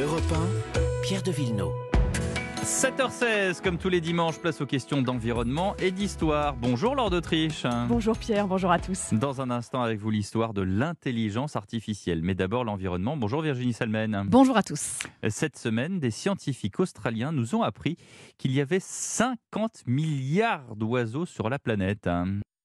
Europe 1, Pierre de Villeneuve. 7h16, comme tous les dimanches, place aux questions d'environnement et d'histoire. Bonjour Laure d'Autriche. Bonjour Pierre, bonjour à tous. Dans un instant avec vous l'histoire de l'intelligence artificielle. Mais d'abord l'environnement. Bonjour Virginie Salmen. Bonjour à tous. Cette semaine, des scientifiques australiens nous ont appris qu'il y avait 50 milliards d'oiseaux sur la planète.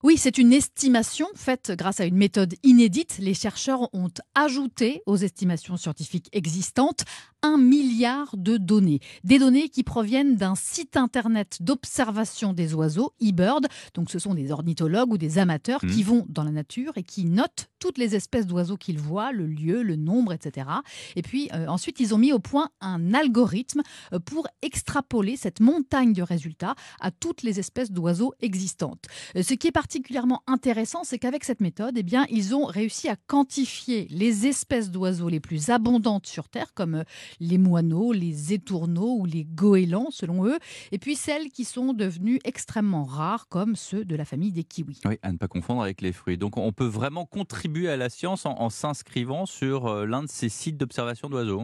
Oui, c'est une estimation faite grâce à une méthode inédite. Les chercheurs ont ajouté aux estimations scientifiques existantes un milliard de données. Des données qui proviennent d'un site internet d'observation des oiseaux, eBird. Donc ce sont des ornithologues ou des amateurs qui mmh. vont dans la nature et qui notent toutes les espèces d'oiseaux qu'ils voient, le lieu, le nombre, etc. Et puis euh, ensuite, ils ont mis au point un algorithme euh, pour extrapoler cette montagne de résultats à toutes les espèces d'oiseaux existantes. Euh, ce qui est particulièrement intéressant, c'est qu'avec cette méthode, eh bien, ils ont réussi à quantifier les espèces d'oiseaux les plus abondantes sur Terre, comme les moineaux, les étourneaux ou les goélands, selon eux, et puis celles qui sont devenues extrêmement rares, comme ceux de la famille des kiwis. Oui, à ne pas confondre avec les fruits. Donc on peut vraiment contribuer à la science en, s'inscrivant sur euh, l'un de ces sites d'observation d'oiseaux.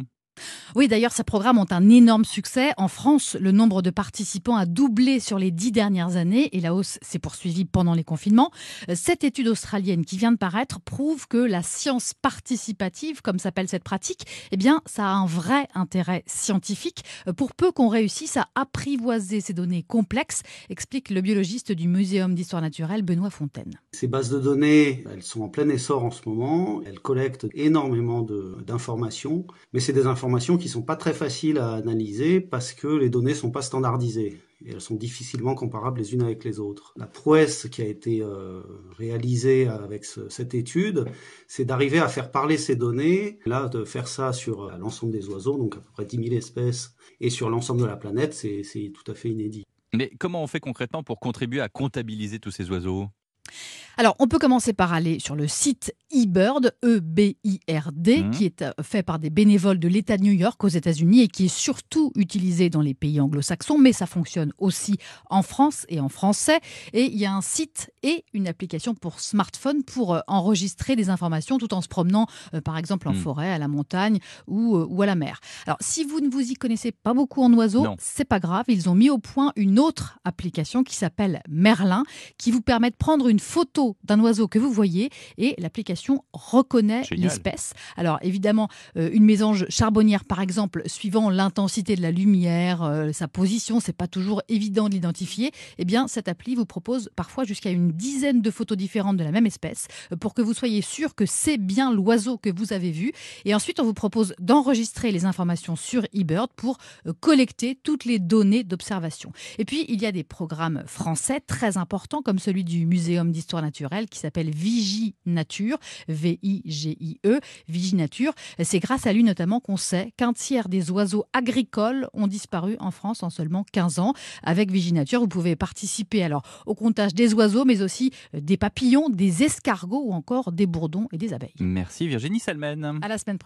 Oui, d'ailleurs, ces programmes ont un énorme succès. En France, le nombre de participants a doublé sur les dix dernières années et la hausse s'est poursuivie pendant les confinements. Euh, cette étude australienne qui vient de paraître prouve que la science participative, comme s'appelle cette pratique, eh bien, ça a un vrai intérêt scientifique euh, pour peu qu'on réussisse à apprivoiser ces données complexes, explique le biologiste du Muséum d'histoire naturelle, Benoît Fontaine. Ces bases de données, elles sont en plein essor en ce moment. Elles collectent énormément d'informations, mais c'est des informations informations qui sont pas très faciles à analyser parce que les données sont pas standardisées et elles sont difficilement comparables les unes avec les autres. La prouesse qui a été euh, réalisée avec cette étude, c'est d'arriver à faire parler ces données, là de faire ça sur euh, l'ensemble des oiseaux, donc à peu près 10 000 espèces, et sur l'ensemble de la planète, c'est tout à fait inédit. Mais comment on fait concrètement pour contribuer à comptabiliser tous ces oiseaux? Alors, on peut commencer par aller sur le site eBird, E-B-I-R-D, mmh. qui est euh, fait par des bénévoles de l'État de New York aux États-Unis et qui est surtout utilisé dans les pays anglo-saxons, mais ça fonctionne aussi en France et en français. Et il y a un site et une application pour smartphone pour euh, enregistrer des informations tout en se promenant, euh, par exemple, en mmh. forêt, à la montagne ou, ou, à la mer. Alors, si vous ne vous y connaissez pas beaucoup en oiseaux, c'est pas grave. Ils ont mis au point une autre application qui s'appelle Merlin, qui vous permet de prendre une photo d'un oiseau que vous voyez et l'application reconnaît l'espèce. Alors évidemment, euh, une mésange charbonnière par exemple, suivant l'intensité de la lumière, euh, sa position, c'est pas toujours évident de l'identifier. Eh bien, cette appli vous propose parfois jusqu'à une dizaine de photos différentes de la même espèce euh, pour que vous soyez sûr que c'est bien l'oiseau que vous avez vu. Et ensuite, on vous propose d'enregistrer les informations sur eBird pour collecter toutes les données d'observation. Et puis, il y a des programmes français très importants comme celui du Muséum d'histoire naturelle qui s'appelle Vigie Nature, V-I-G-I-E, Vigie Nature. C'est grâce à lui notamment qu'on sait qu'un tiers des oiseaux agricoles ont disparu en France en seulement 15 ans. Avec Vigie Nature, vous pouvez participer alors au comptage des oiseaux, mais aussi des papillons, des escargots ou encore des bourdons et des abeilles. Merci Virginie Salmen. À la semaine prochaine.